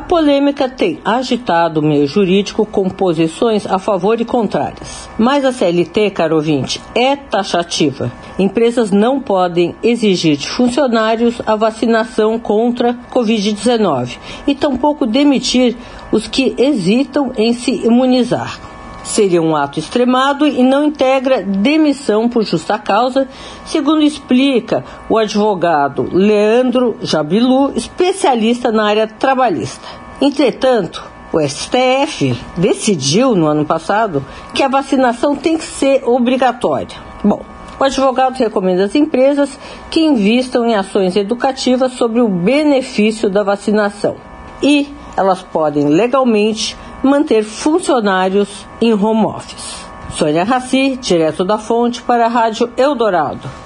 A polêmica tem agitado o meio jurídico com posições a favor e contrárias. Mas a CLT, caro ouvinte, é taxativa. Empresas não podem exigir de funcionários a vacinação contra Covid-19 e tampouco demitir os que hesitam em se imunizar. Seria um ato extremado e não integra demissão por justa causa, segundo explica o advogado Leandro Jabilu, especialista na área trabalhista. Entretanto, o STF decidiu no ano passado que a vacinação tem que ser obrigatória. Bom, o advogado recomenda às empresas que invistam em ações educativas sobre o benefício da vacinação e elas podem legalmente manter funcionários em home office. Sônia Raci, direto da fonte para a Rádio Eldorado.